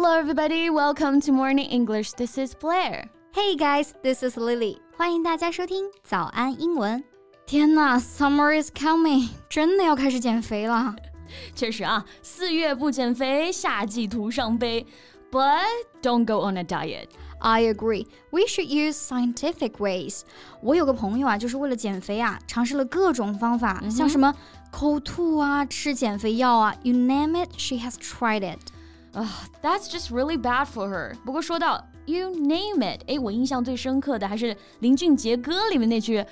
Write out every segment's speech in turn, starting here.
Hello, everybody. Welcome to Morning English. This is Blair. Hey guys, this is Lily. 欢迎大家收听早安英文。天呐，Summer is coming，真的要开始减肥了。确实啊，四月不减肥，夏季徒伤悲。But don't go on a diet. I agree. We should use scientific ways. 我有个朋友啊，就是为了减肥啊，尝试了各种方法，嗯、像什么口吐啊、吃减肥药啊，you name it, she has tried it. Uh, that's just really bad for her. 不过说到 you name it，哎，我印象最深刻的还是林俊杰歌里面那句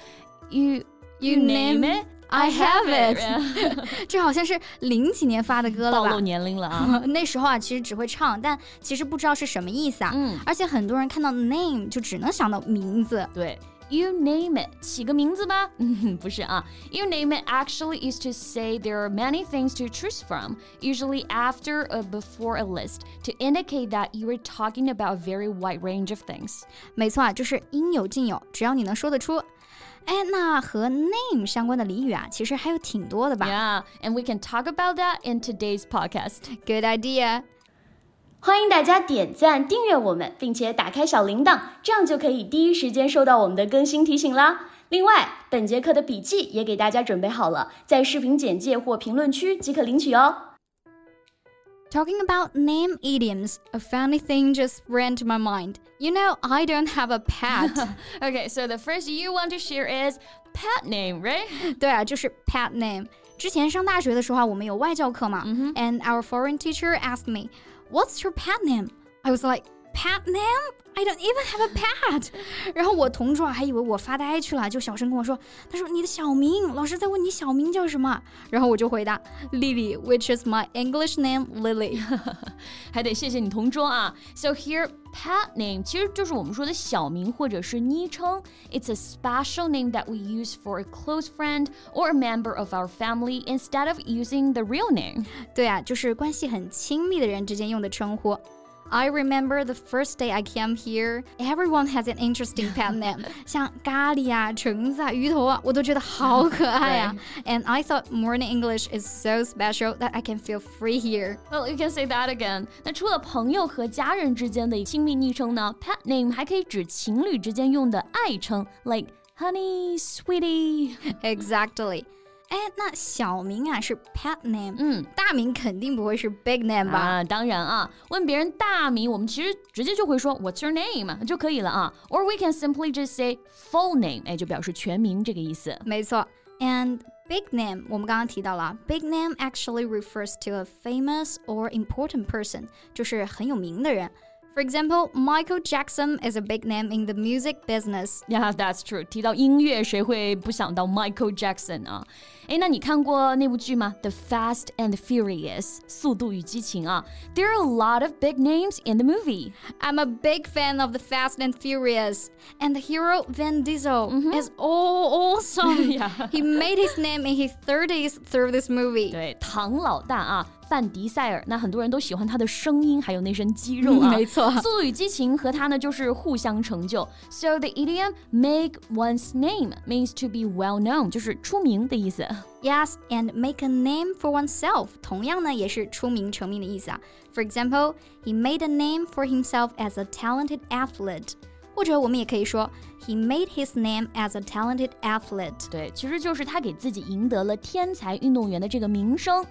you you name it。I have it，这好像是零几年发的歌了吧？暴露年龄了啊！那时候啊，其实只会唱，但其实不知道是什么意思啊。嗯，而且很多人看到 name 就只能想到名字。对 ，you name it，起个名字吧。嗯，不是啊，you name it actually is to say there are many things to choose from, usually after or before a list, to indicate that you are talking about a very wide range of things。没错啊，就是应有尽有，只要你能说得出。哎，那和 name 相关的俚语啊，其实还有挺多的吧？Yeah, and we can talk about that in today's podcast. Good idea. 欢迎大家点赞、订阅我们，并且打开小铃铛，这样就可以第一时间收到我们的更新提醒啦。另外，本节课的笔记也给大家准备好了，在视频简介或评论区即可领取哦。Talking about name idioms, a funny thing just ran to my mind. You know, I don't have a pet. okay, so the first you want to share is pet name, right? 对啊，就是 pet name. 之前上大学的时候啊，我们有外教课嘛，and our foreign teacher asked me, "What's your pet name?" I was like, "Pet name? I don't even have a pet。然后我同桌还以为我发呆去了，就小声跟我说：“他说你的小名，老师在问你小名叫什么。”然后我就回答：“Lily，which is my English name, Lily。”还得谢谢你同桌啊。So here pet name 其实就是我们说的小名或者是昵称。It's a special name that we use for a close friend or a member of our family instead of using the real name。对啊，就是关系很亲密的人之间用的称呼。 I remember the first day I came here, everyone has an interesting pet name. 像咖喱啊、橙子啊、鱼头啊，我都觉得好可爱啊。And I thought morning English is so special that I can feel free here. Well, you can say that again. 那除了朋友和家人之间的亲密昵称呢，pet name 还可以指情侣之间用的爱称，like honey, sweetie. Exactly. 哎，那小名啊是 pet name，嗯，大名肯定不会是 big name 吧？啊，当然啊，问别人大名，我们其实直接就会说 What's your name 就可以了啊，or we can simply just say full name，哎，就表示全名这个意思。没错，and big name 我们刚刚提到了，big name actually refers to a famous or important person，就是很有名的人。 For example, Michael Jackson is a big name in the music business. Yeah, that's true. 提到音乐，谁会不想到 Michael Jackson 啊？哎，那你看过那部剧吗？The Fast and Furious，速度与激情啊。There are a lot of big names in the movie. I'm a big fan of the Fast and Furious, and the hero Vin Diesel mm -hmm. is all awesome. yeah. He made his name in his 30s through this movie. 对，唐老大啊。 范迪塞尔，那很多人都喜欢他的声音，还有那身肌肉啊。没错，速度与激情和他呢就是互相成就。So the idiom "make one's name" means to be well known，就是出名的意思。Yes, and make a name for oneself，同样呢也是出名成名的意思啊。For example, he made a name for himself as a talented athlete. 或者我们也可以说，He made his name as a talented athlete。对，其实就是他给自己赢得了天才运动员的这个名声。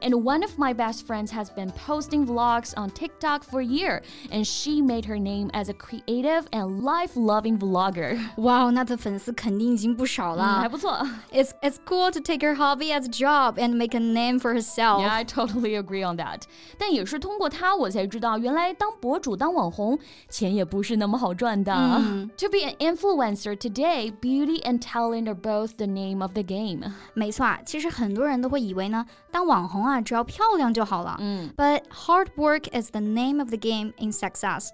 And one of my best friends has been posting vlogs on TikTok for a year, and she made her name as a creative and life-loving vlogger. 哇，那她粉丝肯定已经不少了，嗯、还不错。It's it's cool to take her hobby as a job and make a name for herself. Yeah, I totally agree on that. 但也是通过她，我才知道原来当博主、当网红，钱也不是那么好赚的。 嗯、to be an influencer today, beauty and talent are both the name of the game. 没错啊，其实很多人都会以为呢，当网红啊，只要漂亮就好了。嗯，But hard work is the name of the game in success.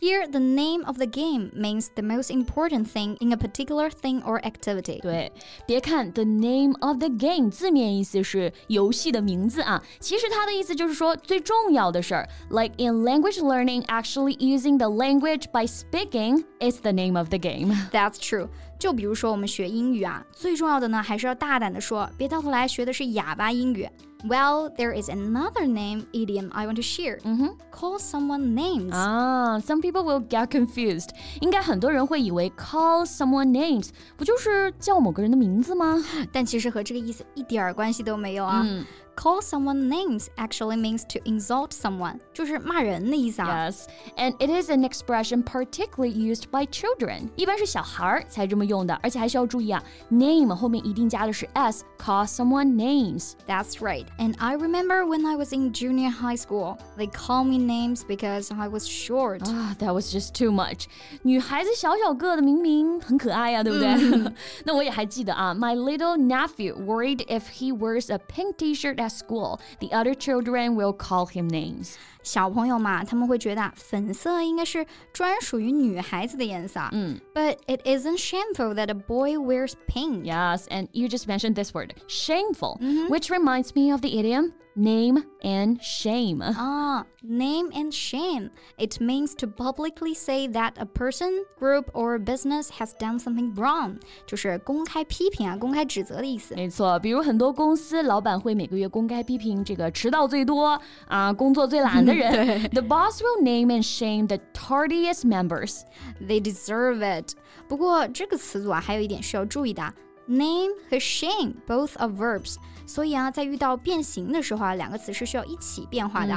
Here, the name of the game means the most important thing in a particular thing or activity. 对，别看 the name of the game 字面意思是游戏的名字啊，其实它的意思就是说最重要的事儿。Like in language learning, actually using the language by speaking is the name of the game. That's true. 就比如说我们学英语啊，最重要的呢，还是要大胆的说，别到头来学的是哑巴英语。 Well, there is another name idiom I want to share. Mm-hmm. Call someone names. Ah, some people will get confused. 应该很多人会以为 call someone names 不就是叫某个人的名字吗？但其实和这个意思一点儿关系都没有啊。嗯 Call someone names actually means to insult someone，就是骂人的意思啊。 Yes, and it is an expression particularly used by children. 一般是小孩儿才这么用的，而且还需要注意啊，name 后面一定加的是 s. Call someone names. That's right. And I remember when I was in junior high school, they call me names because I was short. Ah, that was just too much. 女孩子小小个的，明明很可爱呀、对不对？那我也还记得啊，My little nephew worried if he wears a pink T-shirt at school, the other children will call him names. 小朋友嘛，他们会觉得啊粉色应该是专属于女孩子的颜色。嗯 But it isn't shameful that a boy wears pink. Yes, and you just mentioned this word, shameful, which reminds me of the idiom name and shame. Ah, name and shame. It means to publicly say that a person, group, or business has done something wrong. 就是公开批评啊，公开指责的意思。没错，比如很多公司老板会每个月公开批评这个迟到最多啊、工作最懒的人。The boss will name and shame the tardiest members. They deserve it. 不过这个词组啊，还有一点需要注意的啊。 Name 和 shame both are verbs，所以啊，在遇到变形的时候啊，两个词是需要一起变化的。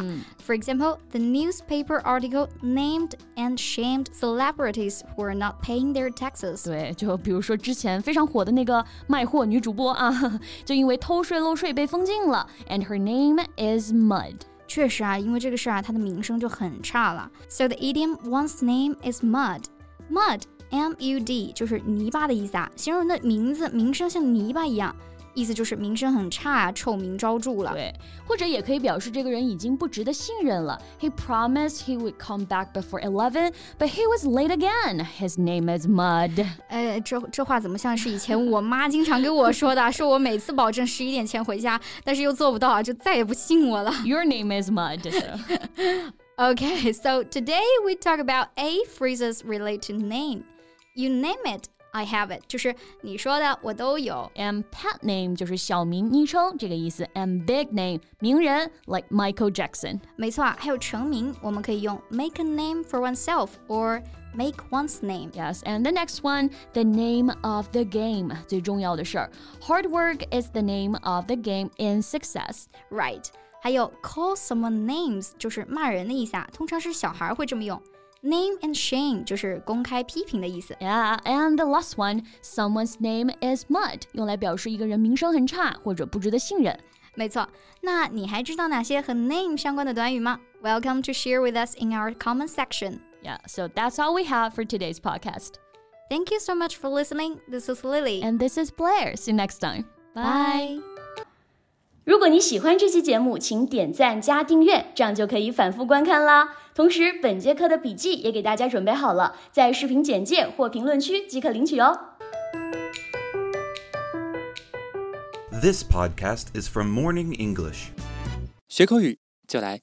For example, the newspaper article named and shamed celebrities who are not paying their taxes. 对，就比如说之前非常火的那个卖货女主播啊，就因为偷税漏税被封禁了，and her name is Mud. 确实啊，因为这个事儿啊，它的名声就很差了。So the idiom one's name is mud. Mud, M-U-D，就是泥巴的意思啊，形容人的名字名声像泥巴一样，意思就是名声很差啊，臭名昭着了。对，或者也可以表示这个人已经不值得信任了。He promised he would come back before eleven, but he was late again. His name is Mud. 呃，这这话怎么像是以前我妈经常跟我说的？说我每次保证十一点前回家，但是又做不到啊，就再也不信我了。 Your name is Mud. so. Okay, so today we talk about eight phrases relate to name. You name it, I have it，就是你说的我都有。 And pet name 就是小名、昵称这个意思。And big name 名人 like Michael Jackson。没错啊，还有成名，我们可以用 make a name for oneself or make one's name。 Yes, and the next one, the name of the game 最重要的事儿。Hard work is the name of the game in success. Right，还有 call someone names 就是骂人的意思啊，通常是小孩会这么用。 Name and shame 就是公开批评的意思。 Yeah, and the last one, someone's name is mud，用来表示一个人名声很差或者不值得信任。没错，那你还知道哪些和 name 相关的短语吗？Welcome to share with us in our comment section. Yeah, so that's all we have for today's podcast. Thank you so much for listening. This is Lily. And this is Blair. See you next time. Bye. 如果你喜欢这期节目，请点赞加订阅，这样就可以反复观看啦。 同时，本节课的笔记也给大家准备好了，在视频简介或评论区即可领取哦。This podcast is from Morning English. 学口语就来